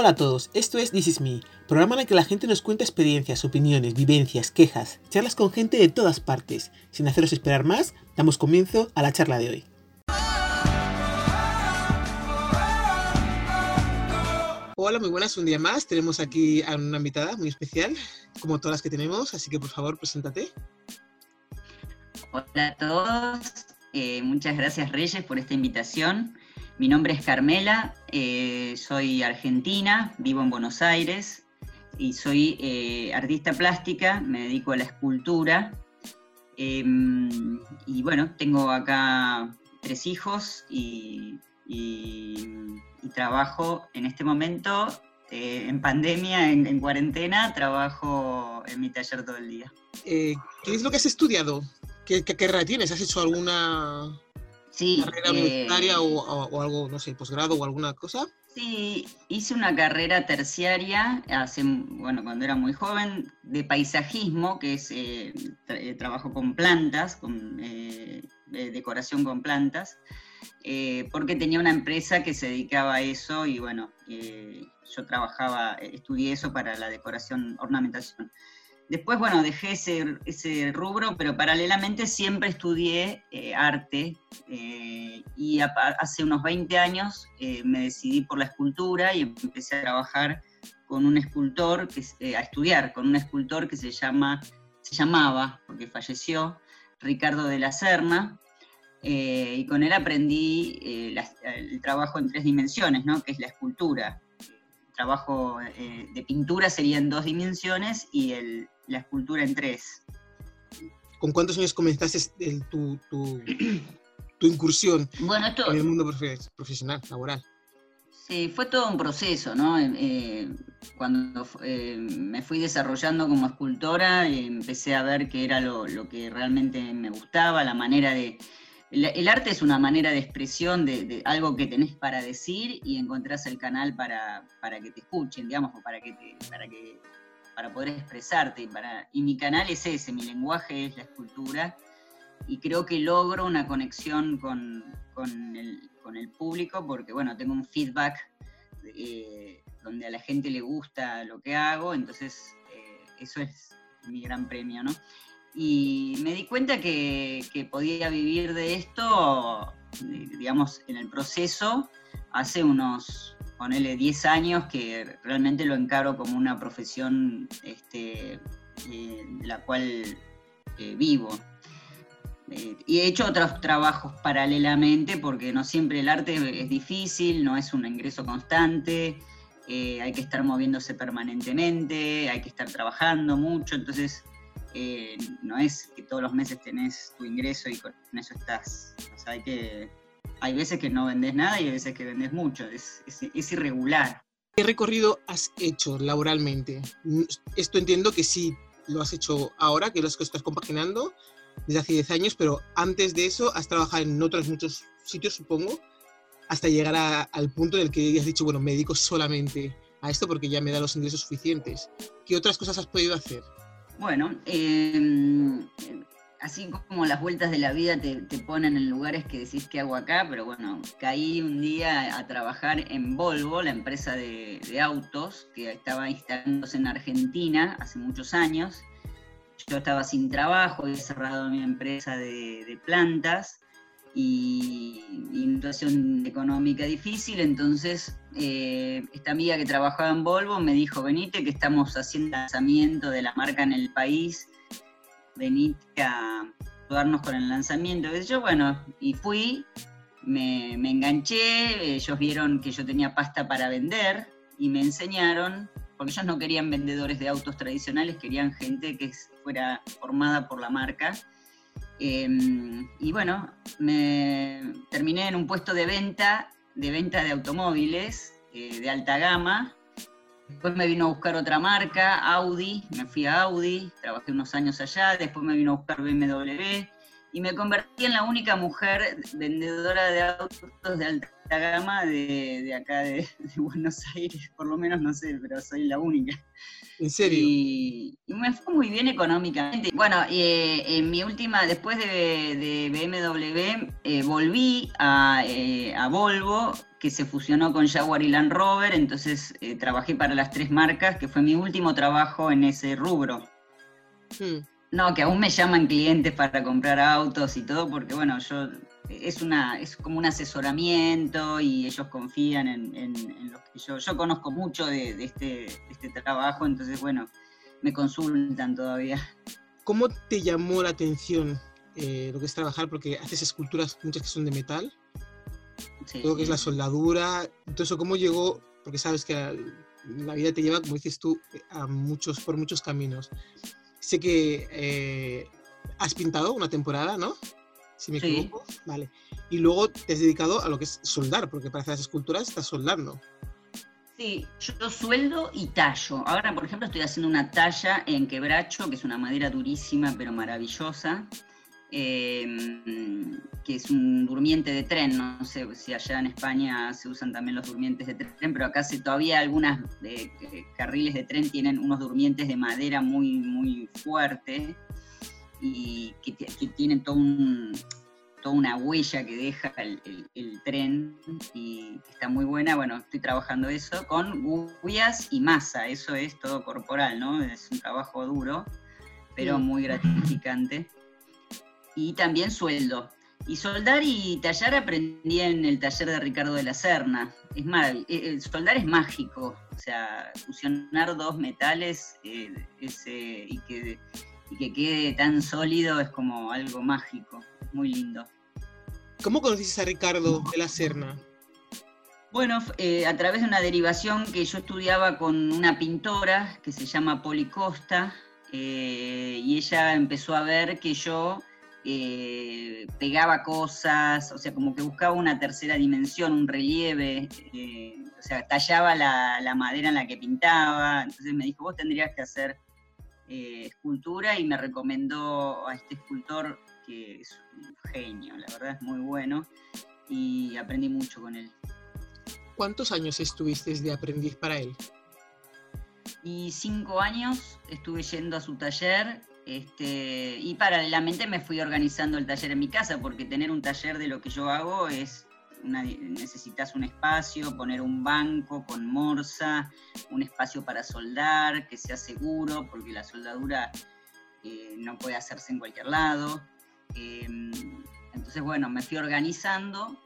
Hola a todos, esto es This Is Me, programa en el que la gente nos cuenta experiencias, opiniones, vivencias, quejas, charlas con gente de todas partes. Sin haceros esperar más, damos comienzo a la charla de hoy. Hola, muy buenas, un día más. Tenemos aquí a una invitada muy especial, como todas las que tenemos, así que por favor, preséntate. Hola a todos, eh, muchas gracias Reyes por esta invitación. Mi nombre es Carmela, eh, soy argentina, vivo en Buenos Aires y soy eh, artista plástica, me dedico a la escultura. Em, y bueno, tengo acá tres hijos y, trabajo en este momento, eh, en pandemia, en, cuarentena, trabajo en mi taller todo el día. ¿Qué es lo que has estudiado? ¿Qué, qué carrera tienes? ¿Has hecho alguna Sí, ¿Carrera universitaria eh, o, algo, no sé, posgrado o alguna cosa? Sí, hice una carrera terciaria hace, bueno, cuando era muy joven, de paisajismo, que es eh, eh, trabajo con plantas, con decoración con plantas, porque tenía una empresa que se dedicaba a eso y bueno, yo trabajaba, estudié eso para la decoración, ornamentación. Después, bueno, dejé ese, rubro, pero paralelamente siempre estudié eh, arte eh, y hace unos 20 años eh, me decidí por la escultura y empecé a trabajar con un escultor, a estudiar con un escultor que se, llama, se llamaba, porque falleció, Ricardo de la Serna, y con él aprendí el trabajo en tres dimensiones, ¿no? que es la escultura. Trabajo de pintura sería en dos dimensiones y el, la escultura en tres. ¿Con cuántos años comenzaste tu, tu, incursión en el mundo profesional, laboral? Sí, fue todo un proceso, ¿no? Eh, eh, cuando eh, me fui desarrollando como escultora, empecé a ver que era lo, que realmente me gustaba, la manera de... El, arte es una manera de expresión de, algo que tenés para decir y encontrás el canal para, para que te escuchen, digamos, o para que, para que para poder expresarte. Y, para, y mi canal es ese, mi lenguaje es la escultura. Y creo que logro una conexión con, con, el, con el, público porque, bueno, tengo un feedback eh, donde a la gente le gusta lo que hago, entonces eh, eso es mi gran premio, ¿no? Y me di cuenta que, que podía vivir de esto, digamos, en el proceso hace unos ponele 10 años que realmente lo encaro como una profesión este, eh, la cual eh, vivo. Eh, y he hecho otros trabajos paralelamente porque no siempre el arte es difícil, no es un ingreso constante, hay que estar moviéndose permanentemente, hay que estar trabajando mucho, entonces no es que todos los meses tenés tu ingreso y con eso estás. O sea, hay que hay veces que no vendes nada y hay veces que vendes mucho, es, irregular. ¿Qué recorrido has hecho laboralmente? Esto entiendo que sí lo has hecho ahora, que lo estás compaginando desde hace 10 años, pero antes de eso has trabajado en otros muchos sitios, supongo, hasta llegar al punto en el que has dicho, bueno, me dedico solamente a esto porque ya me da los ingresos suficientes. ¿Qué otras cosas has podido hacer? Bueno, eh, así como las vueltas de la vida te, ponen en lugares que decís que hago acá, pero bueno, caí un día a trabajar en Volvo, la empresa de, autos que estaba instalándose en Argentina hace muchos años. Yo estaba sin trabajo, he cerrado mi empresa de, plantas y, y, situación económica difícil, entonces eh, esta amiga que trabajaba en Volvo me dijo, venite que estamos haciendo lanzamiento de la marca en el país venite a ayudarnos con el lanzamiento. Yo, bueno, y fui, me, enganché, ellos vieron que yo tenía pasta para vender y me enseñaron, porque ellos no querían vendedores de autos tradicionales, querían gente que fuera formada por la marca. Em, y bueno, me terminé en un puesto de venta, de venta de automóviles eh, de alta gama, Después me vino a buscar otra marca, Audi, me fui a Audi, trabajé unos años allá, después me vino a buscar BMW y me convertí en la única mujer vendedora de autos de alta gama de, acá de, Buenos Aires, por lo menos no sé, pero soy la única. ¿En serio? Y, me fue muy bien económicamente. Bueno, eh, en mi última, después de, BMW, eh, volví a, eh, a Volvo que se fusionó con Jaguar y Land Rover, entonces eh, trabajé para las tres marcas, que fue mi último trabajo en ese rubro. Hmm. No, que aún me llaman clientes para comprar autos y todo, porque bueno, yo es una es como un asesoramiento y ellos confían en, en, lo que yo yo conozco mucho de, este, este trabajo, entonces bueno, me consultan todavía. ¿Cómo te llamó la atención eh, lo que es trabajar? Porque haces esculturas muchas que son de metal, todo lo que es la soldadura, entonces ¿cómo llegó? Porque sabes que la, vida te lleva, como dices tú, a muchos por muchos caminos sé que eh, has pintado una temporada, ¿no? Si me equivoco. Vale. Y luego te has dedicado a lo que es soldar, porque para hacer las esculturas estás soldando. Sí, yo sueldo y tallo. Ahora, por ejemplo, estoy haciendo una talla en quebracho, que es una madera durísima pero maravillosa. Em, que es un durmiente de tren, no sé si allá en España se usan también los durmientes de tren, pero acá sí, todavía algunas eh, carriles de tren tienen unos durmientes de madera muy, muy fuerte y que, tienen todo toda una huella que deja el, tren y está muy buena. Bueno, estoy trabajando eso con guyas y masa, eso es todo corporal, ¿no? Es un trabajo duro, pero muy gratificante y también sueldo. Y soldar y tallar aprendí en el taller de Ricardo de la Serna. Es mal, eh, eh, soldar es mágico, o sea, fusionar dos metales eh, y, que, y que quede tan sólido es como algo mágico, muy lindo. ¿Cómo conociste a Ricardo de la Serna? Bueno, a través de una derivación que yo estudiaba con una pintora que se llama Poli Costa, y ella empezó a ver que yo eh, pegaba cosas, o sea, como que buscaba una tercera dimensión, un relieve, eh, o sea, tallaba la, madera en la que pintaba, entonces me dijo, vos tendrías que hacer eh, escultura y me recomendó a este escultor que es un genio, la verdad es muy bueno, y aprendí mucho con él. ¿Cuántos años estuviste de aprendiz para él? Y cinco años estuve yendo a su taller este, y paralelamente me fui organizando el taller en mi casa, porque tener un taller de lo que yo hago es, necesitas un espacio, poner un banco con morsa, un espacio para soldar, que sea seguro, porque la soldadura eh, no puede hacerse en cualquier lado. Em, entonces, bueno, me fui organizando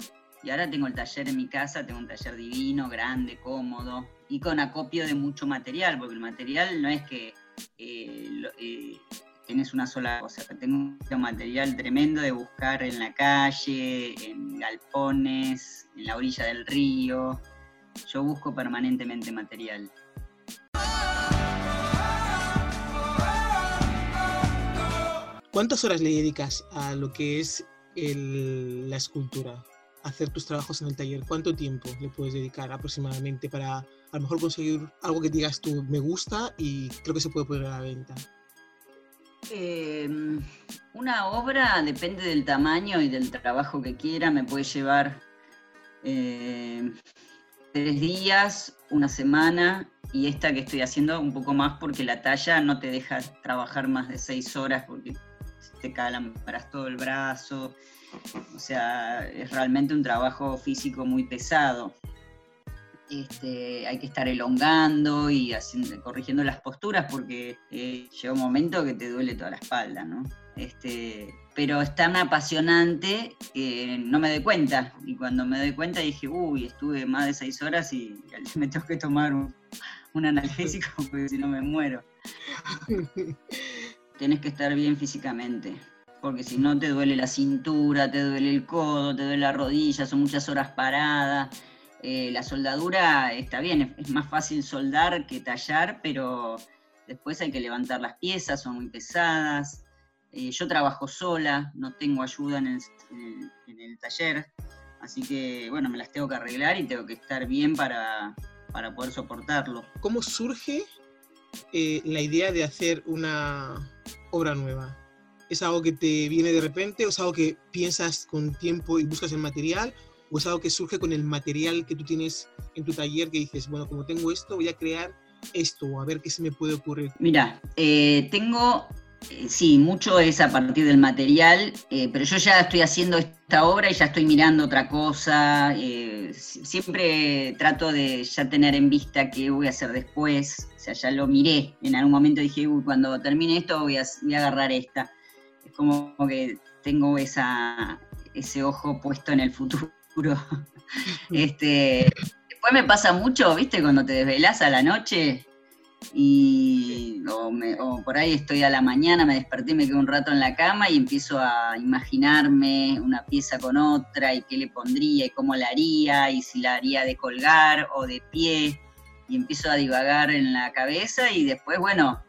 y ahora tengo el taller en mi casa, tengo un taller divino, grande, cómodo y con acopio de mucho material, porque el material no es que eh, eh, tienes una sola cosa. Tengo un material tremendo de buscar en la calle, en galpones, en la orilla del río. Yo busco permanentemente material. ¿Cuántas horas le dedicas a lo que es la escultura? Hacer tus trabajos en el taller. ¿Cuánto tiempo le puedes dedicar aproximadamente para a lo mejor conseguir algo que digas tú me gusta y creo que se puede poner a la venta? Em, una obra depende del tamaño y del trabajo que quiera, me puede llevar em, tres días, una semana, y esta que estoy haciendo un poco más porque la talla no te deja trabajar más de seis horas porque te calambras todo el brazo. O sea, es realmente un trabajo físico muy pesado. Este, hay que estar elongando y corrigiendo las posturas porque eh, llega un momento que te duele toda la espalda, ¿no? Este, pero es tan apasionante que no me doy cuenta. Y cuando me doy cuenta dije, uy, estuve más de seis horas y me tengo que tomar un, un analgésico porque si no me muero. Tienes que estar bien físicamente porque si no te duele la cintura, te duele el codo, te duele la rodilla, son muchas horas paradas eh, la soldadura está bien, es, más fácil soldar que tallar, pero después hay que levantar las piezas, son muy pesadas. Eh, yo trabajo sola, no tengo ayuda en el, taller, así que bueno, me las tengo que arreglar y tengo que estar bien para, poder soportarlo. ¿Cómo surge eh, la idea de hacer una obra nueva? ¿Es algo que te viene de repente o es algo que piensas con tiempo y buscas el material? O es algo que surge con el material que tú tienes en tu taller que dices, bueno, como tengo esto, voy a crear esto, a ver qué se me puede ocurrir? Mira, eh, tengo eh, sí, mucho es a partir del material, eh, pero yo ya estoy haciendo esta obra y ya estoy mirando otra cosa. Siempre trato de ya tener en vista qué voy a hacer después. O sea, ya lo miré. En algún momento dije, Uy, cuando termine esto voy a, voy a agarrar esta. Es como que tengo esa, ese ojo puesto en el futuro. este, después me pasa mucho, ¿viste? Cuando te desvelas a la noche y o, por ahí estoy a la mañana, me desperté, me quedo un rato en la cama y empiezo a imaginarme una pieza con otra y qué le pondría y cómo la haría y si la haría de colgar o de pie. Y empiezo a divagar en la cabeza y después, bueno,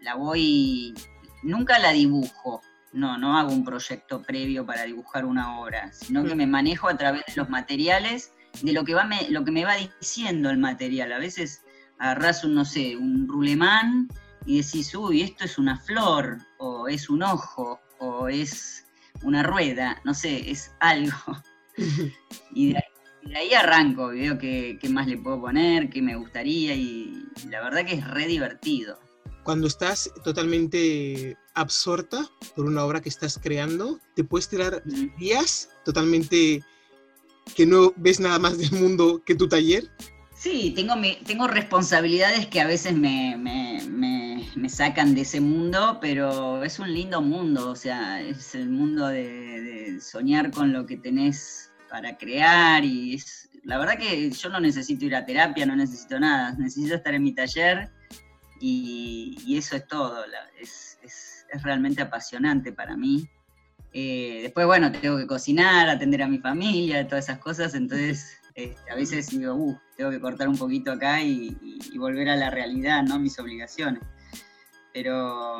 la voy, nunca la dibujo, no, no hago un proyecto previo para dibujar una obra, sino que me manejo a través de los materiales, de lo que, va me, lo que me va diciendo el material. A veces agarrás un, no sé, un rulemán y decís, uy, esto es una flor, o es un ojo, o es una rueda, no sé, es algo. y, de ahí, arranco, veo qué, qué, más le puedo poner, qué me gustaría, y la verdad que es re divertido. Cuando estás totalmente absorta por una obra que estás creando, te puedes tirar días totalmente que no ves nada más del mundo que tu taller. Sí, tengo, tengo responsabilidades que a veces me, sacan de ese mundo, pero es un lindo mundo, o sea, es el mundo de, soñar con lo que tenés para crear y es, la verdad que yo no necesito ir a terapia, no necesito nada, necesito estar en mi taller y, eso es todo, es, realmente apasionante para mí. Eh, después, bueno, tengo que cocinar, atender a mi familia, todas esas cosas, entonces este, a veces digo, uh, tengo que cortar un poquito acá y, volver a la realidad, ¿no? Mis obligaciones. Pero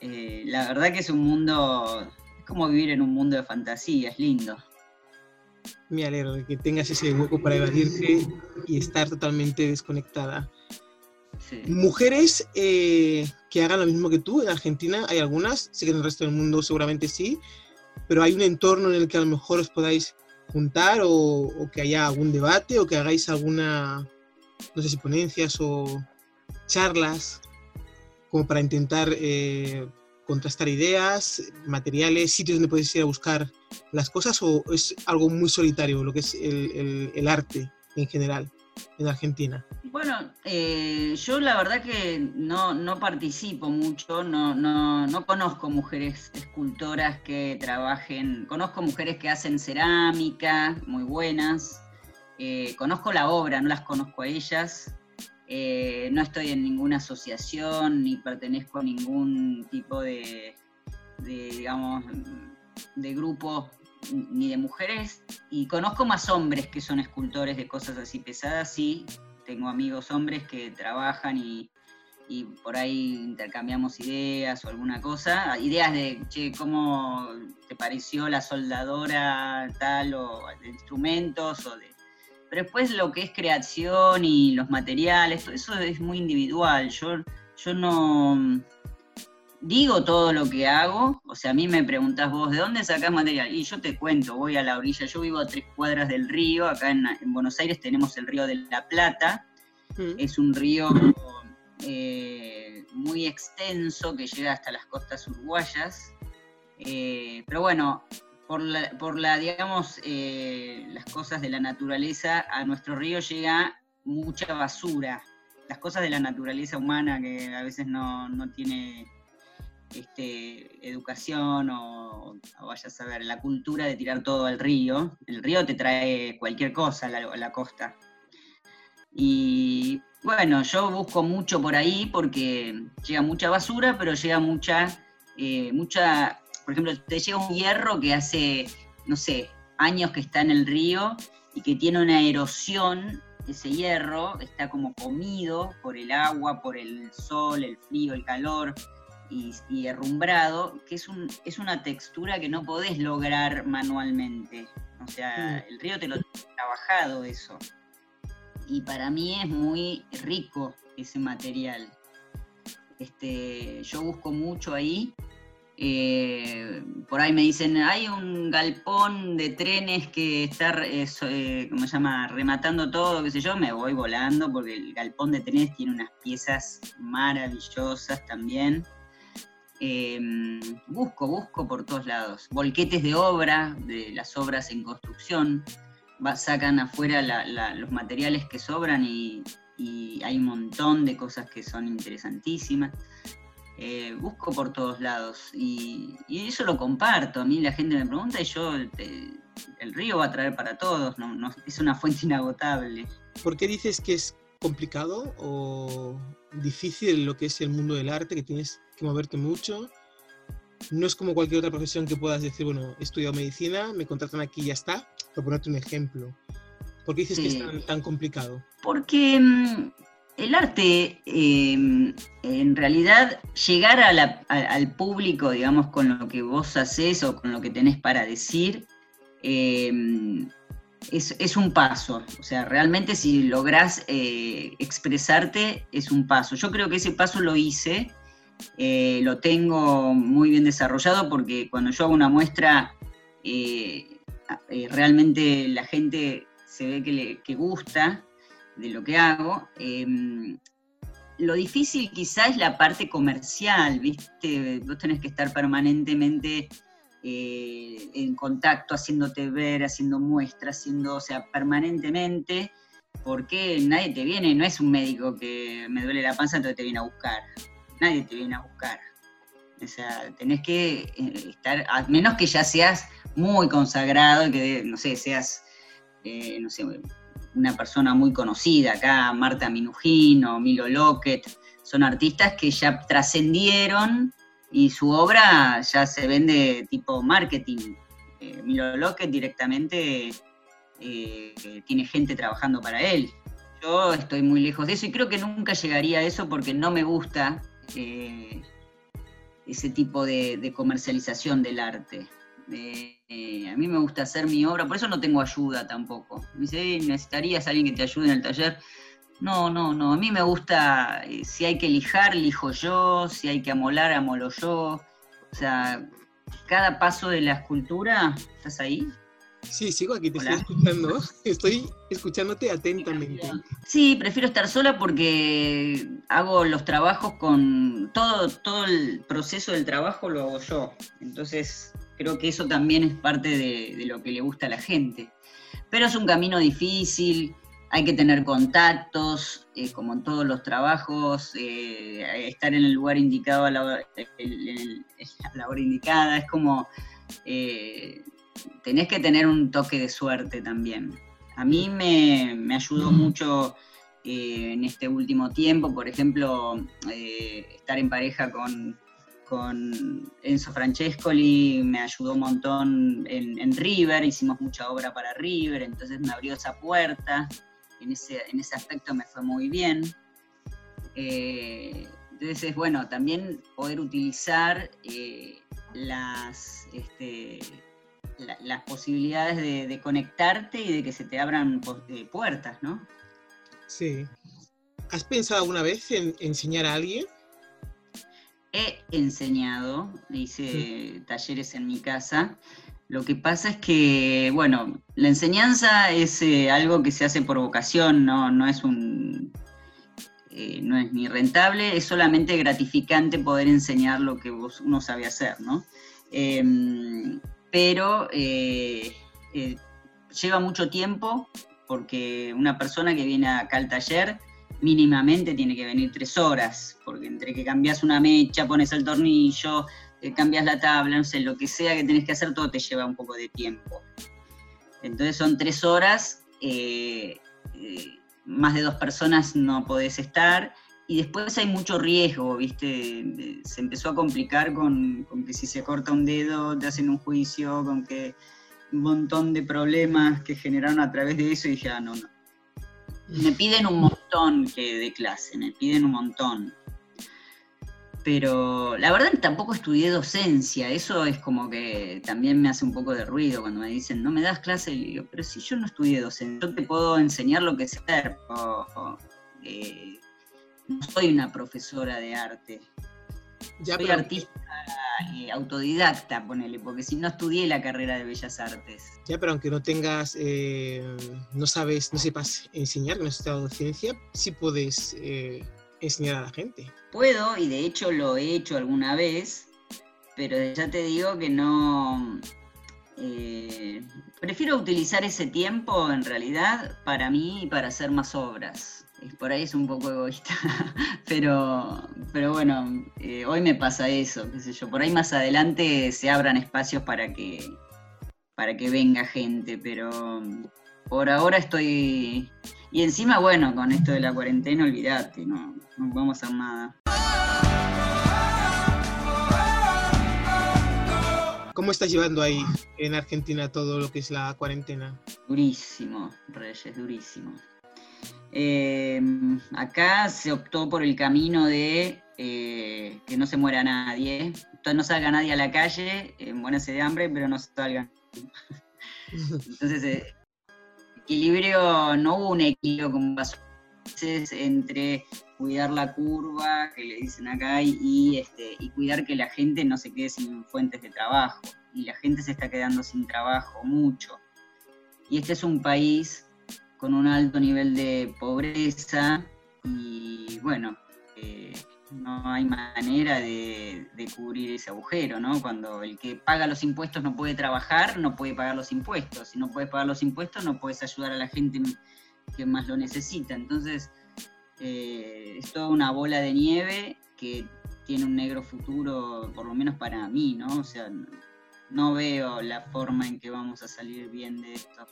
eh, la verdad que es un mundo, es como vivir en un mundo de fantasía, es lindo. Me alegro de que tengas ese hueco para evadirte y estar totalmente desconectada. Mujeres eh, que hagan lo mismo que tú en Argentina, hay algunas, sé que en el resto del mundo seguramente sí, pero hay un entorno en el que a lo mejor os podáis juntar o, que haya algún debate o que hagáis alguna, no sé si ponencias o charlas como para intentar eh, contrastar ideas, materiales, sitios donde podéis ir a buscar las cosas o es algo muy solitario lo que es el arte en general en Argentina? Bueno, eh, yo la verdad que no, participo mucho, no, no, conozco mujeres escultoras que trabajen, conozco mujeres que hacen cerámica, muy buenas, eh, conozco la obra, no las conozco a ellas, eh, no estoy en ninguna asociación ni pertenezco a ningún tipo de, de digamos, de grupo ni de mujeres, y conozco más hombres que son escultores de cosas así pesadas, sí, tengo amigos hombres que trabajan y, por ahí intercambiamos ideas o alguna cosa, ideas de, che, ¿cómo te pareció la soldadora tal o de instrumentos o de... Pero después lo que es creación y los materiales, eso es muy individual. Yo, yo no, digo todo lo que hago, o sea, a mí me preguntás vos, ¿de dónde sacás material? Y yo te cuento, voy a la orilla, yo vivo a tres cuadras del río, acá en, Buenos Aires tenemos el río de la Plata, mm. es un río eh, muy extenso que llega hasta las costas uruguayas, eh, pero bueno, por la, digamos, eh, las cosas de la naturaleza, a nuestro río llega mucha basura, las cosas de la naturaleza humana que a veces no, no tiene este, educación o, vaya a saber, la cultura de tirar todo al río. El río te trae cualquier cosa a la, costa. Y bueno, yo busco mucho por ahí porque llega mucha basura, pero llega mucha, eh, mucha, por ejemplo, te llega un hierro que hace, no sé, años que está en el río y que tiene una erosión, ese hierro está como comido por el agua, por el sol, el frío, el calor, y, herrumbrado, que es, un, es una textura que no podés lograr manualmente. O sea, mm. el río te lo ha trabajado eso. Y para mí es muy rico ese material. Este, yo busco mucho ahí. Eh, por ahí me dicen, hay un galpón de trenes que está, eh, eh, ¿cómo se llama?, rematando todo, qué sé yo, me voy volando porque el galpón de trenes tiene unas piezas maravillosas también. Em, busco, busco por todos lados. Volquetes de obra, de las obras en construcción, sacan afuera los materiales que sobran y, hay un montón de cosas que son interesantísimas. Eh, busco por todos lados y, eso lo comparto. A mí la gente me pregunta y yo, el río va a traer para todos, es una fuente inagotable. ¿Por qué dices que es complicado o difícil lo que es el mundo del arte, que tienes moverte mucho? No es como cualquier otra profesión que puedas decir, bueno, he estudiado medicina, me contratan aquí y ya está, por ponerte un ejemplo. ¿Por qué dices que es tan, complicado? Porque mm, el arte, em, en realidad, llegar al público, digamos, con lo que vos haces o con lo que tenés para decir, em, es, un paso. O sea, realmente si lográs eh, expresarte, es un paso. Yo creo que ese paso lo hice, eh, lo tengo muy bien desarrollado porque cuando yo hago una muestra, eh, realmente la gente se ve que, le, gusta de lo que hago. Em, lo difícil quizás es la parte comercial, ¿viste? Vos tenés que estar permanentemente eh, en contacto, haciéndote ver, haciendo muestras, haciendo, o sea, permanentemente, porque nadie te viene, no es un médico que me duele la panza, entonces te viene a buscar. Nadie te viene a buscar. O sea, tenés que eh, estar, a menos que ya seas muy consagrado, que, no sé, seas, eh, no sé, una persona muy conocida acá, Marta Minujín o Milo Lockett, son artistas que ya trascendieron y su obra ya se vende tipo marketing. Eh, Milo Lockett directamente tiene gente trabajando para él. Yo estoy muy lejos de eso y creo que nunca llegaría a eso porque no me gusta eh, ese tipo de, comercialización del arte. a mí me gusta hacer mi obra, por eso no tengo ayuda tampoco. Me dice, necesitarías a alguien que te ayude en el taller. No, no, no. A mí me gusta, eh, si hay que lijar, lijo yo, si hay que amolar, amolo yo. O sea, cada paso de la escultura, ¿estás ahí? Sí, sigo aquí, te estoy escuchando. Estoy escuchándote atentamente. Sí, prefiero estar sola porque hago los trabajos con todo, todo el proceso del trabajo lo hago yo. Entonces, creo que eso también es parte de, de lo que le gusta a la gente. Pero es un camino difícil, hay que tener contactos, eh, como en todos los trabajos, eh, estar en el lugar indicado a la, hora indicada, es como, eh, tenés que tener un toque de suerte también. A mí me, ayudó mucho en este último tiempo, por ejemplo, estar en pareja con, con Enzo Francescoli me ayudó un montón en, en, River, hicimos mucha obra para River, entonces me abrió esa puerta en ese, en ese aspecto me fue muy bien. Eh, entonces, bueno, también poder utilizar eh, las, este, las posibilidades de, conectarte y de que se te abran eh, puertas, ¿no? Sí. ¿Has pensado alguna vez en enseñar a alguien? He enseñado, hice talleres en mi casa lo que pasa es que, bueno, la enseñanza es eh, algo que se hace por vocación, no, no es un eh, no es ni rentable, es solamente gratificante poder enseñar lo que uno sabe hacer, ¿no? Em, pero eh, lleva mucho tiempo porque una persona que viene acá al taller mínimamente tiene que venir tres horas, porque entre que cambias una mecha, pones el tornillo, eh, cambias la tabla, no sé, lo que sea que tenés que hacer, todo te lleva un poco de tiempo. Entonces son tres horas, eh, eh, más de dos personas no podés estar, y después hay mucho riesgo, ¿viste? Se empezó a complicar con, que si se corta un dedo te hacen un juicio, con que un montón de problemas que generaron a través de eso, y dije, ah, no, no. Me piden un montón que de clase, me piden un montón pero la verdad tampoco estudié docencia, eso es como que también me hace un poco de ruido cuando me dicen, no me das clase, y digo, pero si yo no estudié docencia, yo te puedo enseñar lo que sé soy una profesora de arte, soy artista eh, autodidacta, ponele, porque si no estudié la carrera de Bellas Artes. Ya, pero aunque no tengas, eh, no sabes, no sepas enseñar, no has estudiado docencia, sí puedes enseñar a la gente. Puedo, y de hecho lo he hecho alguna vez, pero ya te digo que no... Eh, prefiero utilizar ese tiempo en realidad para mí y para hacer más obras. Por ahí es un poco egoísta, pero, pero bueno, eh, hoy me pasa eso, qué sé yo. Por ahí más adelante se abran espacios para que, para que venga gente, pero por ahora estoy... Y encima, bueno, con esto de la cuarentena, olvídate, no, no vamos a hacer nada. ¿Cómo estás llevando ahí en Argentina todo lo que es la cuarentena? Durísimo, Reyes, durísimo. Em, acá se optó por el camino de eh, que no se muera nadie. No salga nadie a la calle, buena sed de hambre, pero no salga. Entonces, eh, equilibrio, no hubo un equilibrio como pasó entre cuidar la curva, que le dicen acá, y, este, y cuidar que la gente no se quede sin fuentes de trabajo. Y la gente se está quedando sin trabajo mucho. Y este es un país con un alto nivel de pobreza y bueno, eh, no hay manera de, cubrir ese agujero, ¿no? Cuando el que paga los impuestos no puede trabajar, no puede pagar los impuestos. Si no puedes pagar los impuestos, no puedes ayudar a la gente que más lo necesita. Entonces, eh, es toda una bola de nieve que tiene un negro futuro, por lo menos para mí, ¿no? O sea, no veo la forma en que vamos a salir bien de esto.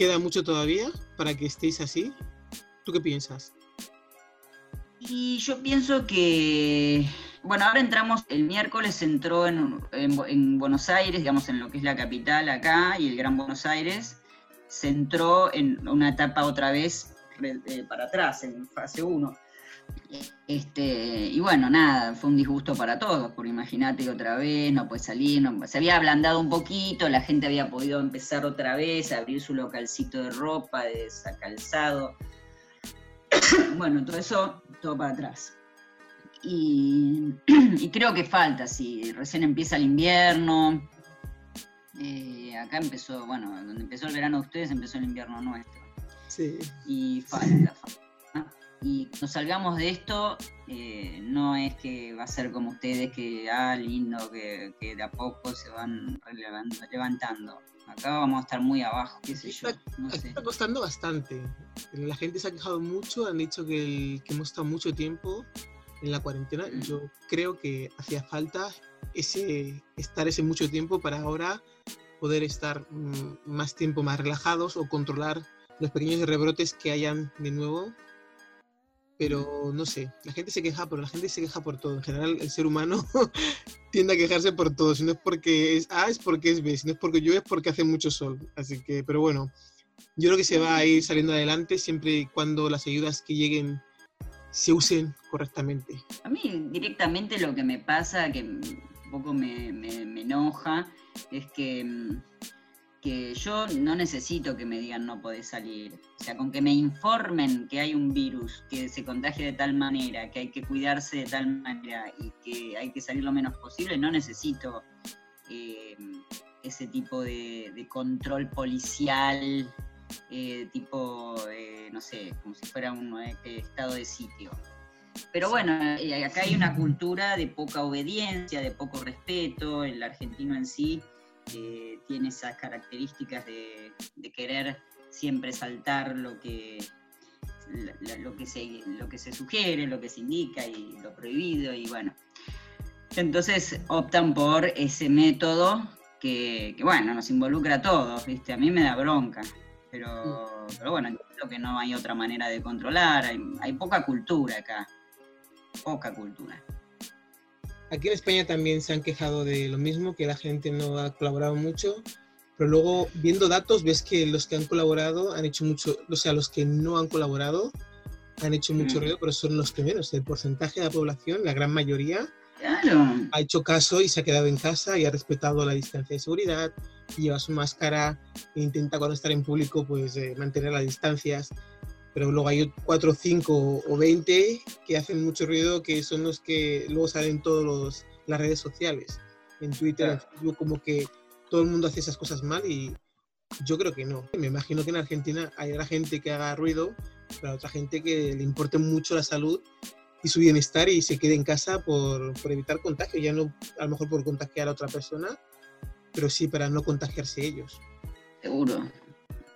¿Queda mucho todavía para que estéis así? ¿Tú qué piensas? Y yo pienso que, bueno, ahora entramos, el miércoles entró en, en, Buenos Aires, digamos, en lo que es la capital acá y el Gran Buenos Aires, se entró en una etapa otra vez eh, para atrás, en fase 1. Este, y bueno, nada, fue un disgusto para todos, porque imagínate que otra vez no puede salir, se había ablandado un poquito, la gente había podido empezar otra vez a abrir su localcito de ropa, de calzado. bueno, todo eso, todo para atrás. Y, creo que falta, si recién empieza el invierno, eh, acá empezó, bueno, donde empezó el verano de ustedes, empezó el invierno nuestro. Sí. Y falta, falta. Y cuando salgamos de esto, eh, no es que va a ser como ustedes, que, ah, lindo, que, de a poco se van levantando. Acá vamos a estar muy abajo, qué sé yo. Está costando bastante. La gente se ha quejado mucho, han dicho que, hemos estado mucho tiempo en la cuarentena. Mm. Yo creo que hacía falta ese estar ese mucho tiempo para ahora poder estar mm, más tiempo más relajados o controlar los pequeños rebrotes que hayan de nuevo. Pero no sé, la gente se queja, pero la gente se queja por todo. En general, el ser humano tiende a quejarse por todo. Si no es porque es A, es porque es B. Si no es porque llueve, es porque hace mucho sol. Así que, pero bueno, yo creo que se va a ir saliendo adelante siempre y cuando las ayudas que lleguen se usen correctamente. A mí directamente lo que me pasa, que un poco me, me, enoja, es que mm, que yo no necesito que me digan no podés salir. O sea, con que me informen que hay un virus que se contagia de tal manera, que hay que cuidarse de tal manera y que hay que salir lo menos posible, no necesito eh, ese tipo de, control policial, eh, tipo, eh, no sé, como si fuera un estado de sitio. Pero bueno, acá hay una cultura de poca obediencia, de poco respeto, el argentino en sí tiene esas características de, querer siempre saltar lo que, lo, que se, lo que se sugiere, lo que se indica y lo prohibido, y bueno. Entonces optan por ese método que, bueno, nos involucra a todos, ¿viste? A mí me da bronca, pero, pero bueno, creo que no hay otra manera de controlar, hay poca cultura acá, poca cultura. Aquí en España también se han quejado de lo mismo, que la gente no ha colaborado mucho, pero luego viendo datos ves que los que han colaborado han hecho mucho, o sea, los que no han colaborado han hecho mucho mm. ruido, pero son los que menos. El porcentaje de la población, la gran mayoría, ha hecho caso y se ha quedado en casa y ha respetado la distancia de seguridad, lleva su máscara e intenta cuando estar en público pues eh, mantener las distancias pero luego hay 4, 5 o 20 que hacen mucho ruido, que son los que luego salen en todas las redes sociales, en Twitter, en Facebook, como que todo el mundo hace esas cosas mal y yo creo que no. Me imagino que en Argentina hay gente que haga ruido, pero otra gente que le importe mucho la salud y su bienestar y se quede en casa por, por, evitar contagio, ya no a lo mejor por contagiar a otra persona, pero sí para no contagiarse ellos. Seguro.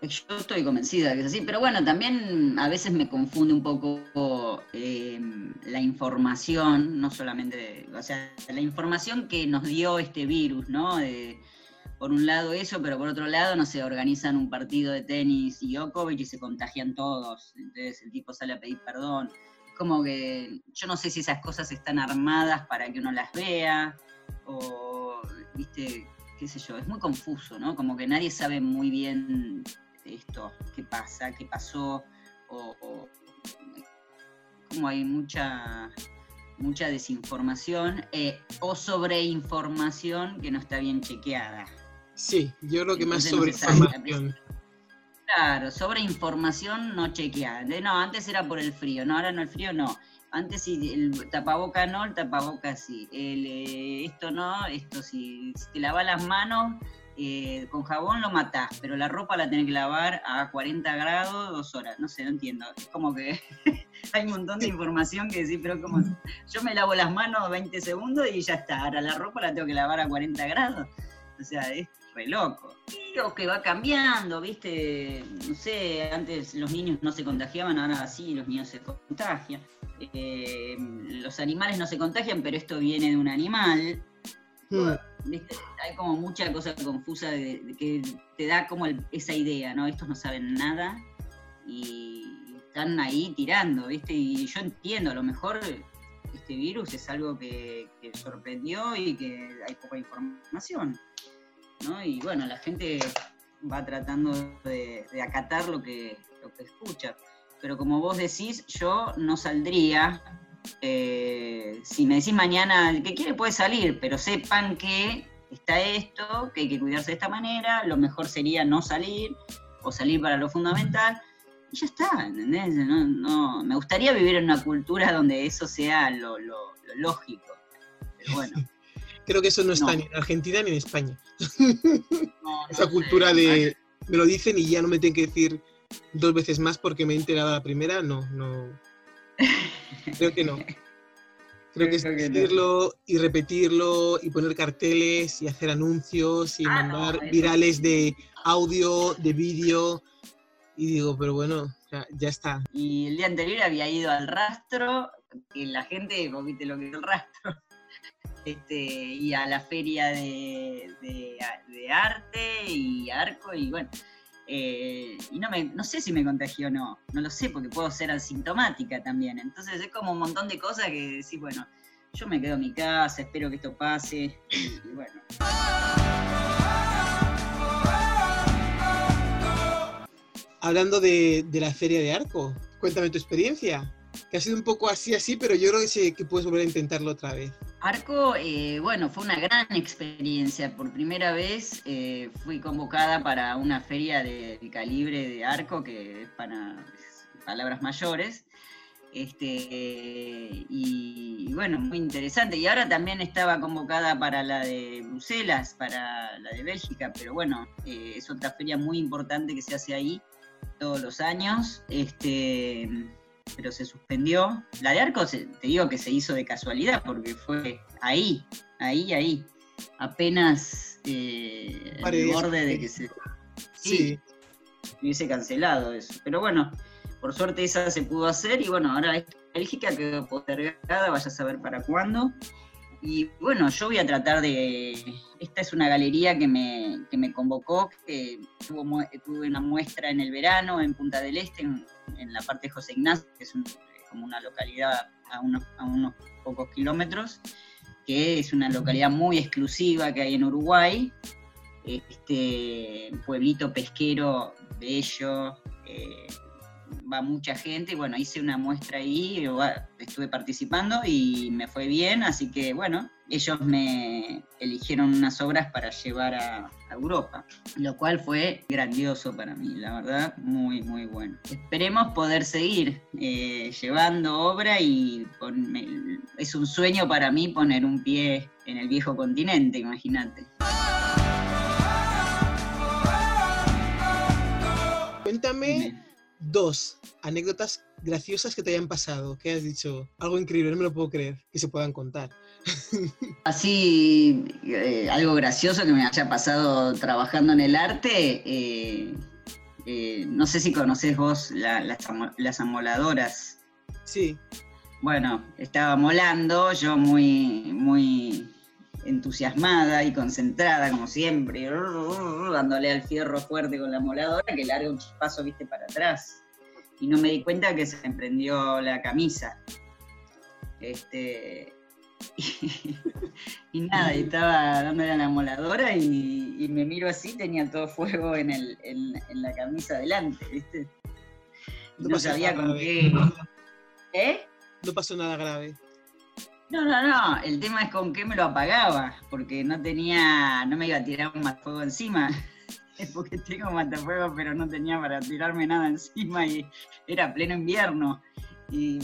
Yo estoy convencida de que es así, pero bueno, también a veces me confunde un poco eh, la información, no solamente, o sea, la información que nos dio este virus, ¿no? por un lado eso, pero por otro lado, no sé, organizan un partido de tenis y Djokovic y se contagian todos, entonces el tipo sale a pedir perdón. Como que yo no sé si esas cosas están armadas para que uno las vea, o, viste, qué sé yo, es muy confuso, ¿no? Como que nadie sabe muy bien esto, qué pasa, qué pasó, o, como hay mucha mucha desinformación eh, o sobreinformación que no está bien chequeada. Sí, yo creo que más sobreinformación. Claro, sobreinformación no chequeada. no, antes era por el frío, no, ahora no el frío no. Antes sí, el tapaboca no, el tapaboca sí. El, eh, esto no, esto sí. Si te lavas las manos, eh, con jabón lo matás, pero la ropa la tenés que lavar a 40 grados dos horas. No sé, no entiendo. Es como que hay un montón de información que decir, pero como yo me lavo las manos 20 segundos y ya está. Ahora la ropa la tengo que lavar a 40 grados. O sea, es re loco. Creo que va cambiando, ¿viste? No sé, antes los niños no se contagiaban, ahora sí los niños se contagian. Eh, los animales no se contagian, pero esto viene de un animal. Hmm. Hay como mucha cosa confusa de, que te da como esa idea, ¿no? Estos no saben nada y están ahí tirando, ¿viste? Y yo entiendo, a lo mejor este virus es algo que, sorprendió y que hay poca información, ¿no? Y bueno, la gente va tratando de, acatar lo que, lo que escucha. Pero como vos decís, yo no saldría eh, si me decís mañana el que quiere puede salir, pero sepan que está esto, que hay que cuidarse de esta manera, lo mejor sería no salir o salir para lo fundamental. Y ya está, ¿entendés? No, me gustaría vivir en una cultura donde eso sea lo, lógico. Pero bueno. Creo que eso no está ni en Argentina ni en España. Esa cultura de me lo dicen y ya no me tienen que decir dos veces más porque me he enterado la primera, no, no. Creo que no. Creo que es decirlo y repetirlo y poner carteles y hacer anuncios y ah, mandar virales de audio, de vídeo. Y digo, pero bueno, ya, está. Y el día anterior había ido al rastro, que la gente, vos viste lo que es el rastro, este, y a la feria de, de arte y arco, y bueno, eh, y no, me, no sé si me contagió o no, no lo sé porque puedo ser asintomática también. Entonces es como un montón de cosas que decís, bueno, yo me quedo en mi casa, espero que esto pase. Y, bueno. Hablando de, de, la feria de arco, cuéntame tu experiencia, que ha sido un poco así, así, pero yo creo que puedes volver a intentarlo otra vez. Arco, eh, bueno, fue una gran experiencia. Por primera vez eh, fui convocada para una feria de, calibre de arco, que es para palabras mayores. Este, y, bueno, muy interesante. Y ahora también estaba convocada para la de Bruselas, para la de Bélgica, pero bueno, eh, es otra feria muy importante que se hace ahí todos los años. Este, pero se suspendió. La de Arco, te digo que se hizo de casualidad, porque fue ahí, ahí, ahí. Apenas eh, el borde de que se. Sí. Hubiese cancelado eso. Pero bueno, por suerte esa se pudo hacer y bueno, ahora esta Bélgica quedó postergada, vaya a saber para cuándo. Y bueno, yo voy a tratar de. Esta es una galería que me, que me convocó, que tuvo, tuve una muestra en el verano en Punta del Este, en, la parte de José Ignacio, que es como una localidad a unos, a unos pocos kilómetros, que es una localidad muy exclusiva que hay en Uruguay. Este pueblito pesquero bello, eh, va mucha gente y bueno, hice una muestra ahí, estuve participando y me fue bien, así que bueno, ellos me eligieron unas obras para llevar a, Europa, lo cual fue grandioso para mí, la verdad, muy, muy bueno. Esperemos poder seguir eh, llevando obra y es un sueño para mí poner un pie en el viejo continente, imagínate. Cuéntame dos anécdotas graciosas que te hayan pasado, que has dicho, algo increíble, no me lo puedo creer, que se puedan contar. Así, eh, algo gracioso que me haya pasado trabajando en el arte, eh, eh, no sé si conoces vos las, amoladoras. Sí. Bueno, estaba molando, yo muy, muy entusiasmada y concentrada, como siempre, dándole al fierro fuerte con la moladora, que larga un chispazo, viste, para atrás. Y no me di cuenta que se me prendió la camisa. Este, y, nada, y estaba dándole a la moladora y, me miro así, tenía todo fuego en, el, en, la camisa delante, ¿viste? no, sabía con qué. ¿Eh? No pasó nada grave. No, no, no, el tema es con qué me lo apagaba, porque no tenía, no me iba a tirar un matafuego encima, porque tengo matafuego, pero no tenía para tirarme nada encima y era pleno invierno. Y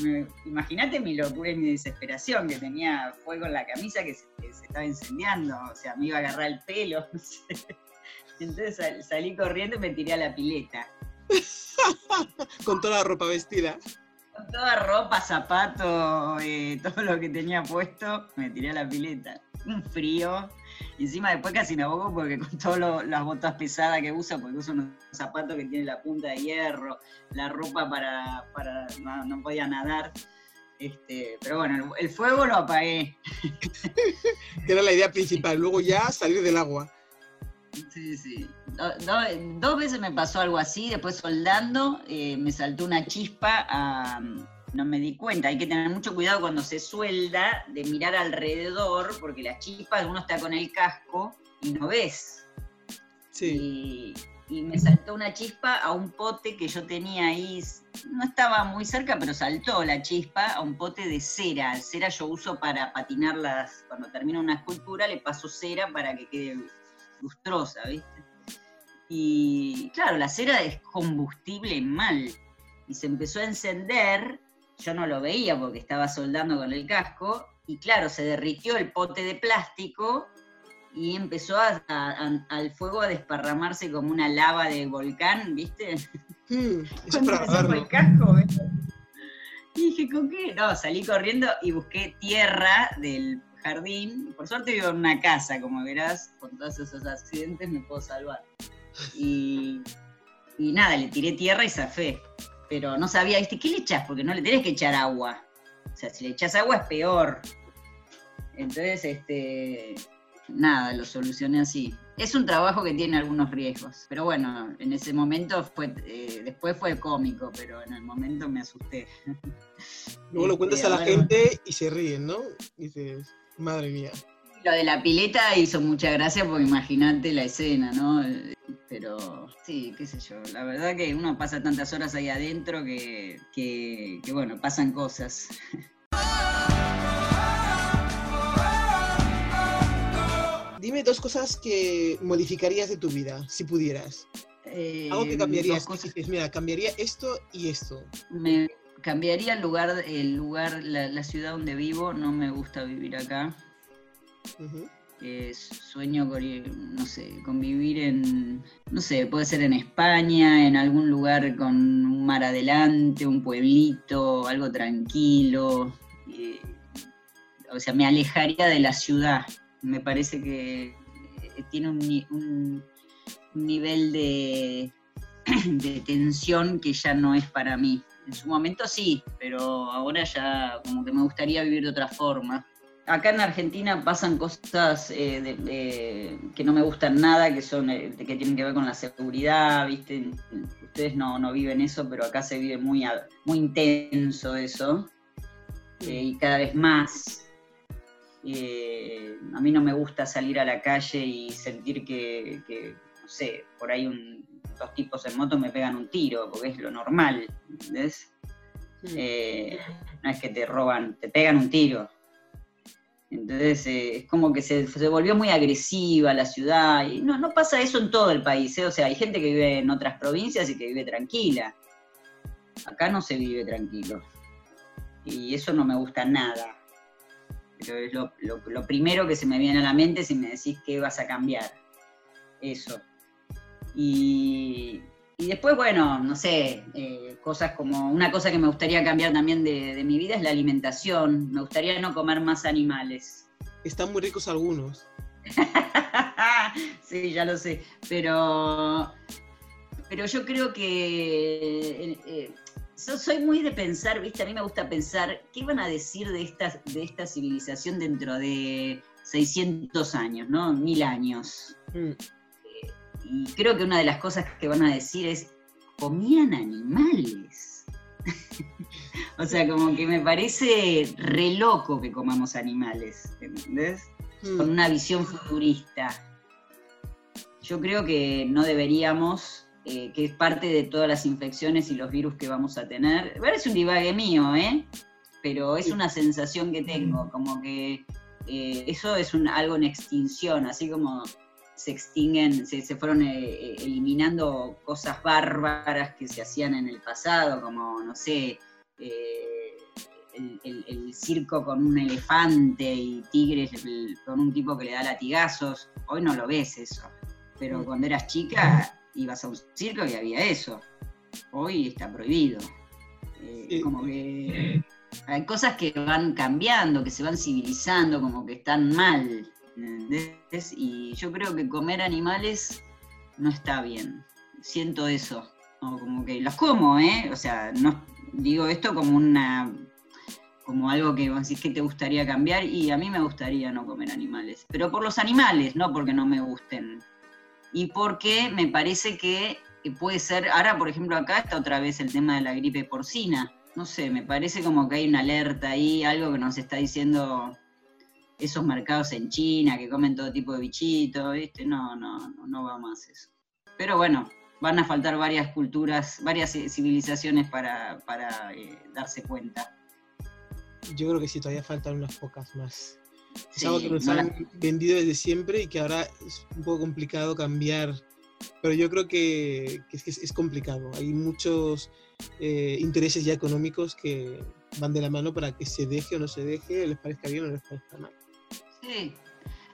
imagínate mi locura y mi desesperación, que tenía fuego en la camisa que se, estaba incendiando, o sea, me iba a agarrar el pelo. Entonces salí corriendo y me tiré a la pileta. Con toda la ropa vestida. Con toda ropa, zapatos, eh, todo lo que tenía puesto, me tiré a la pileta. Un frío, y encima después casi me ahogo porque con todas las botas pesadas que usa, porque usa unos zapatos que tienen la punta de hierro, la ropa para, para no, podía nadar. Este, pero bueno, el, fuego lo apagué. que era la idea principal, luego ya salir del agua. Sí, sí. dos veces me pasó algo así, después soldando, eh, me saltó una chispa no me di cuenta. Hay que tener mucho cuidado cuando se suelda de mirar alrededor, porque las chispas, uno está con el casco y no ves. Sí. Y, me saltó una chispa a un pote que yo tenía ahí, no estaba muy cerca, pero saltó la chispa a un pote de cera. Cera yo uso para patinar las, cuando termino una escultura le paso cera para que quede lustrosa, ¿viste? Y claro, la cera es combustible mal. Y se empezó a encender yo no lo veía porque estaba soldando con el casco, y claro, se derritió el pote de plástico y empezó al fuego a desparramarse como una lava de volcán, ¿viste? Mm, el casco, Y dije, ¿con qué? No, salí corriendo y busqué tierra del jardín. Por suerte vivo en una casa, como verás, con todos esos accidentes me puedo salvar. Y, y nada, le tiré tierra y zafé pero no sabía, ¿viste? ¿Qué le echas? Porque no le tenés que echar agua. O sea, si le echas agua es peor. Entonces, este, nada, lo solucioné así. Es un trabajo que tiene algunos riesgos, pero bueno, en ese momento fue, eh, después fue cómico, pero en el momento me asusté. Luego lo cuentas a la este, gente y se ríen, ¿no? dices, madre mía. Lo de la pileta hizo mucha gracia porque imagínate la escena, ¿no? Pero sí, qué sé yo, la verdad que uno pasa tantas horas ahí adentro que, que, bueno, pasan cosas. Dime dos cosas que modificarías de tu vida, si pudieras. Eh, Algo que cambiarías. Cosas... mira, cambiaría esto y esto. Me cambiaría el lugar, el lugar, la, ciudad donde vivo. No me gusta vivir acá sueño con, no sé, convivir en, no sé, puede ser en España, en algún lugar con un mar adelante, un pueblito, algo tranquilo. o sea, me alejaría de la ciudad. Me parece que eh, tiene un, nivel de, de tensión que ya no es para mí. En su momento sí, pero ahora ya como que me gustaría vivir de otra forma acá en Argentina pasan cosas eh, que no me gustan nada, que son eh, que tienen que ver con la seguridad, ¿viste? Ustedes no, viven eso, pero acá se vive muy, muy intenso eso, eh, y cada vez más. a mí no me gusta salir a la calle y sentir que, no sé, por ahí dos tipos en moto me pegan un tiro, porque es lo normal, ¿entendés? no es que te roban, te pegan un tiro, entonces eh, es como que se, volvió muy agresiva la ciudad. Y no, no pasa eso en todo el país. ¿eh? O sea, hay gente que vive en otras provincias y que vive tranquila. Acá no se vive tranquilo. Y eso no me gusta nada. Pero es lo, primero que se me viene a la mente si me decís que vas a cambiar. Eso. Y, Y después, bueno, no sé, eh, cosas como, una cosa que me gustaría cambiar también de, mi vida es la alimentación. Me gustaría no comer más animales. Están muy ricos algunos. sí, ya lo sé. Pero, pero yo creo que eh, eh, soy muy de pensar, ¿viste? A mí me gusta pensar qué van a decir de esta, de esta civilización dentro de 600 años, ¿no? Mil años. Mm y creo que una de las cosas que van a decir es, comían animales. o sea, como que me parece re loco que comamos animales, ¿entendés? Hmm. Con una visión futurista. Yo creo que no deberíamos, eh, que es parte de todas las infecciones y los virus que vamos a tener. Es un divague mío, ¿eh? Pero es una sensación que tengo, como que eh, eso es un, algo en extinción, así como se extinguen, se, fueron eh, eh, eliminando cosas bárbaras que se hacían en el pasado, como, no sé, eh, el, circo con un elefante y tigres con un tipo que le da latigazos. Hoy no lo ves eso, pero mm. cuando eras chica ibas a un circo y había eso. Hoy está prohibido. Como que hay cosas que van cambiando, que se van civilizando, como que están mal. Y yo creo que comer animales no está bien. Siento eso. como que los como, ¿eh? O sea, no digo esto como una como algo que vos decís que te gustaría cambiar y a mí me gustaría no comer animales, pero por los animales, no porque no me gusten. Y porque me parece que puede ser, ahora por ejemplo acá está otra vez el tema de la gripe porcina, no sé, me parece como que hay una alerta ahí, algo que nos está diciendo esos mercados en China que comen todo tipo de bichitos, ¿viste? No, no, no, va más eso. Pero bueno, van a faltar varias culturas, varias civilizaciones para, eh, darse cuenta. Yo creo que sí, todavía faltan unas pocas más. Es algo que nos han vendido desde siempre y que ahora es un poco complicado cambiar. Pero yo creo que, es, complicado. Hay muchos eh, intereses ya económicos que van de la mano para que se deje o no se deje, les parezca bien o no les parezca mal.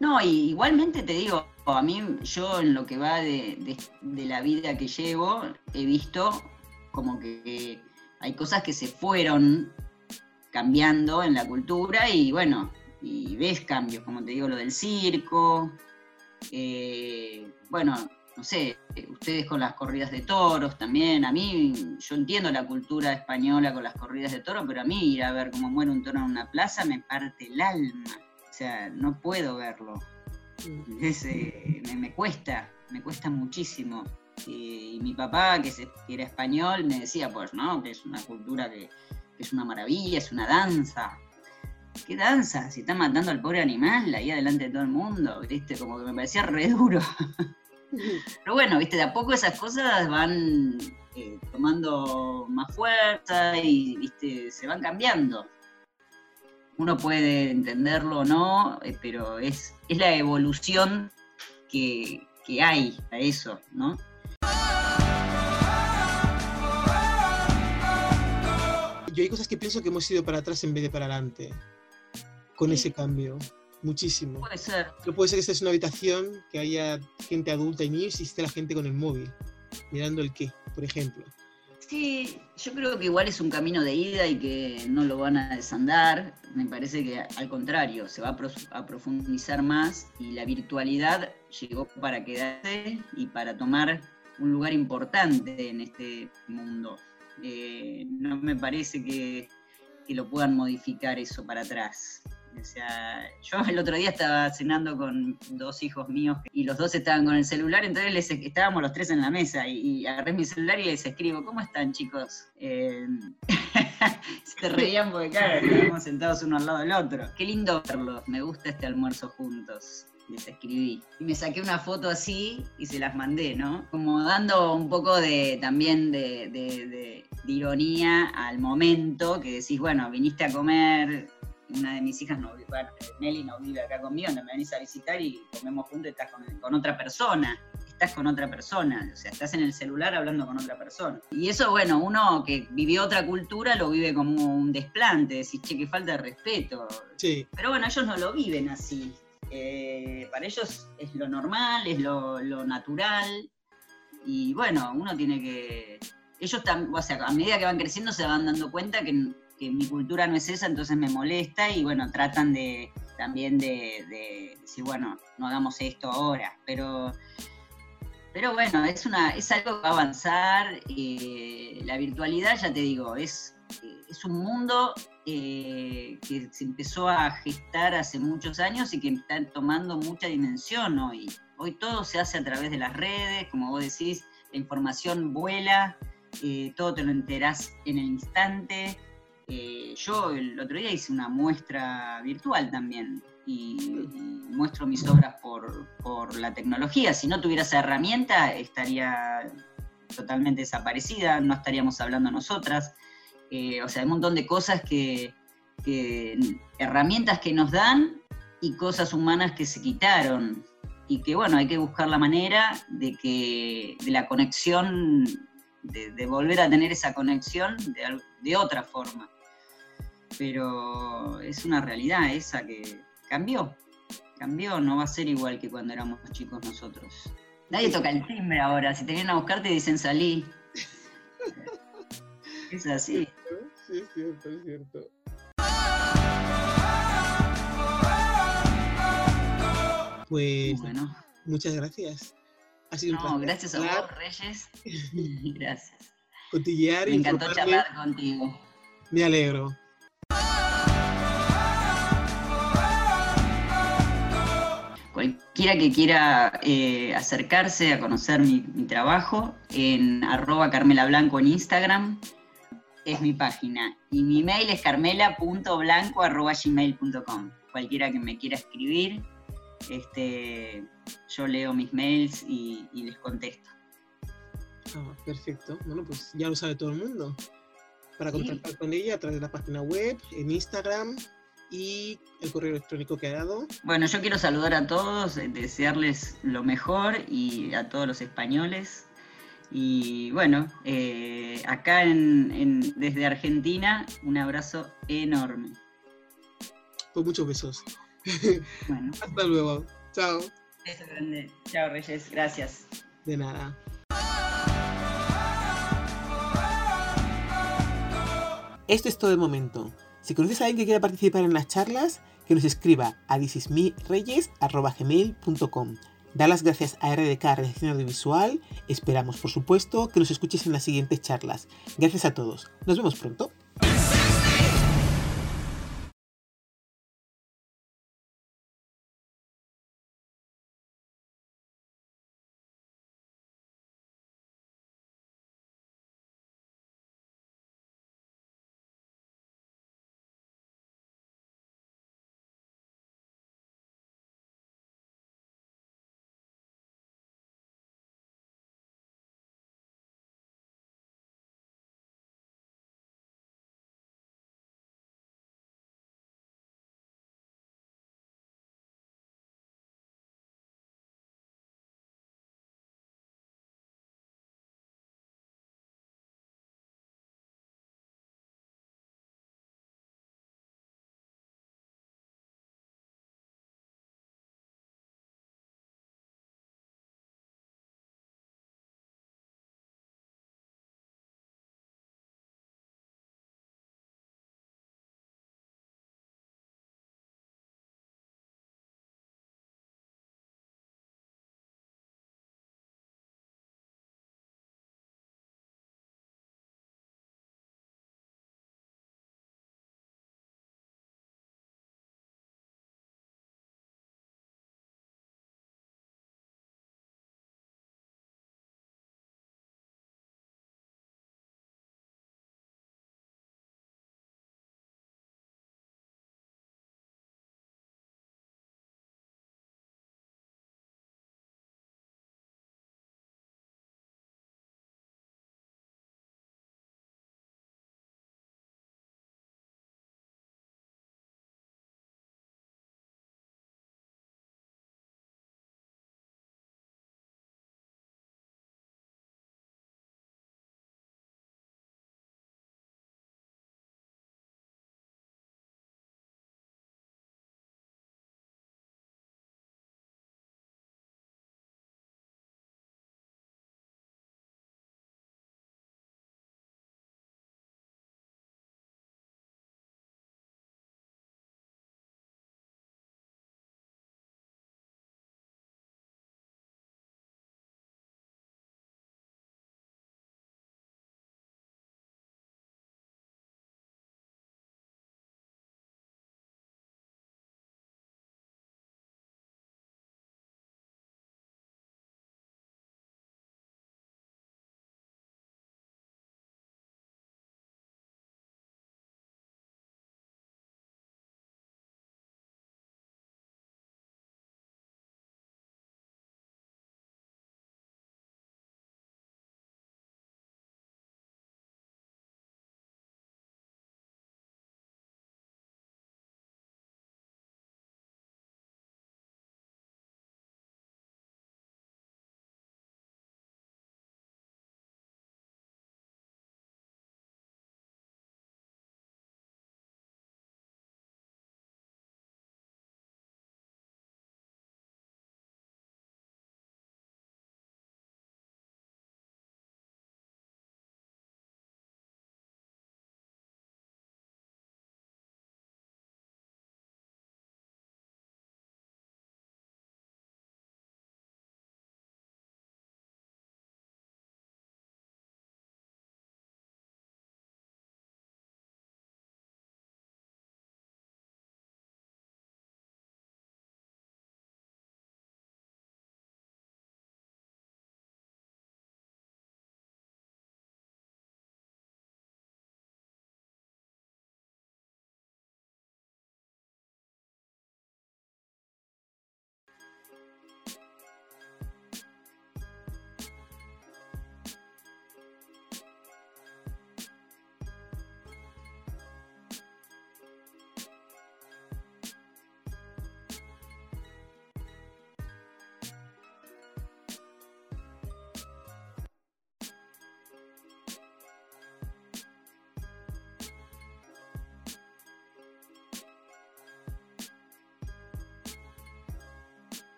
No, y igualmente te digo, a mí yo en lo que va de, la vida que llevo, he visto como que hay cosas que se fueron cambiando en la cultura y bueno, y ves cambios, como te digo, lo del circo, eh, bueno, no sé, ustedes con las corridas de toros también, a mí, yo entiendo la cultura española con las corridas de toros, pero a mí ir a ver cómo muere un toro en una plaza me parte el alma. O sea, no puedo verlo. Eh, me, cuesta, me cuesta muchísimo. Y, mi papá, que, era español, me decía, pues, ¿no? Que es una cultura que, es una maravilla, es una danza. ¿Qué danza? Si está matando al pobre animal ahí adelante de todo el mundo, ¿viste? Como que me parecía re duro. Pero bueno, ¿viste? De a poco esas cosas van eh, tomando más fuerza y, ¿viste? Se van cambiando uno puede entenderlo o no, eh, pero es, es la evolución que, hay a eso, ¿no? Yo hay cosas que pienso que hemos ido para atrás en vez de para adelante con ese cambio. Muchísimo. Puede ser. Puede ser que esta es una habitación, que haya gente adulta y niños y esté la gente con el móvil, mirando el qué, por ejemplo. Sí, yo creo que igual es un camino de ida y que no lo van a desandar. Me parece que al contrario, se va a, profundizar más y la virtualidad llegó para quedarse y para tomar un lugar importante en este mundo. Eh, no me parece que, que lo puedan modificar eso para atrás. O yo el otro día estaba cenando con dos hijos míos y los dos estaban con el celular, entonces les, estábamos los tres en la mesa y, agarré mi celular y les escribo, ¿cómo están chicos? Eh, se reían porque claro, estábamos sentados uno al lado del otro. Qué lindo verlos, me gusta este almuerzo juntos les escribí. Y me saqué una foto así y se las mandé, ¿no? Como dando un poco de también de, de, ironía al momento, que decís, bueno, viniste a comer, una de mis hijas, no, Nelly no vive acá conmigo, donde me venís a visitar y comemos juntos y estás con, otra persona estás con otra persona, o sea, estás en el celular hablando con otra persona. Y eso, bueno, uno que vivió otra cultura lo vive como un desplante, decís, che, que falta de respeto. Sí. Pero bueno, ellos no lo viven así. Eh, para ellos es lo normal, es lo, natural. y bueno, uno tiene que... Ellos o sea, a medida que van creciendo se van dando cuenta que, mi cultura no es esa, entonces me molesta y bueno, tratan de también de, decir, bueno, no hagamos esto ahora, pero... Pero bueno, es, una, es algo que va a avanzar. Eh, la virtualidad, ya te digo, es, es un mundo eh, que se empezó a gestar hace muchos años y que está tomando mucha dimensión hoy. Hoy todo se hace a través de las redes, como vos decís, la información vuela, eh, todo te lo enterás en el instante. Yo el otro día hice una muestra virtual también y, muestro mis obras por, por, la tecnología. Si no tuviera esa herramienta estaría totalmente desaparecida, no estaríamos hablando nosotras. Eh, o sea, hay un montón de cosas que, herramientas que nos dan y cosas humanas que se quitaron. Y que bueno, hay que buscar la manera de que de la conexión, de, volver a tener esa conexión de, otra forma. Pero es una realidad esa que cambió, cambió, no va a ser igual que cuando éramos chicos nosotros. Nadie toca el timbre ahora, si te vienen a buscar te dicen salí. Es así. Sí, es cierto, es cierto. Pues bueno. muchas gracias. Ha sido un placer. Gracias a vos, Reyes. gracias. Cotillear Me encantó charlar contigo. Me alegro. Cualquiera que quiera eh, acercarse a conocer mi, mi, trabajo, en arroba Carmela Blanco en Instagram, es mi página. Y mi mail es carmela.blanco.gmail.com. Cualquiera que me quiera escribir, este, yo leo mis mails y, les contesto. Ah, perfecto. Bueno, pues ya lo sabe todo el mundo. Para contactar con ella a través de la página web, en Instagram y el correo electrónico que ha dado. Bueno, yo quiero saludar a todos, desearles lo mejor y a todos los españoles y bueno, eh, acá en, desde Argentina, un abrazo enorme. Pues muchos besos. Bueno. Hasta luego. Chao. Beso grande. Chao, Reyes. Gracias. De nada. Esto es todo de momento. Si conoces a alguien que quiera participar en las charlas, que nos escriba a thisismireyes.com. Dar las gracias a RDK Redacción Audiovisual. Esperamos, por supuesto, que nos escuches en las siguientes charlas. Gracias a todos. Nos vemos pronto.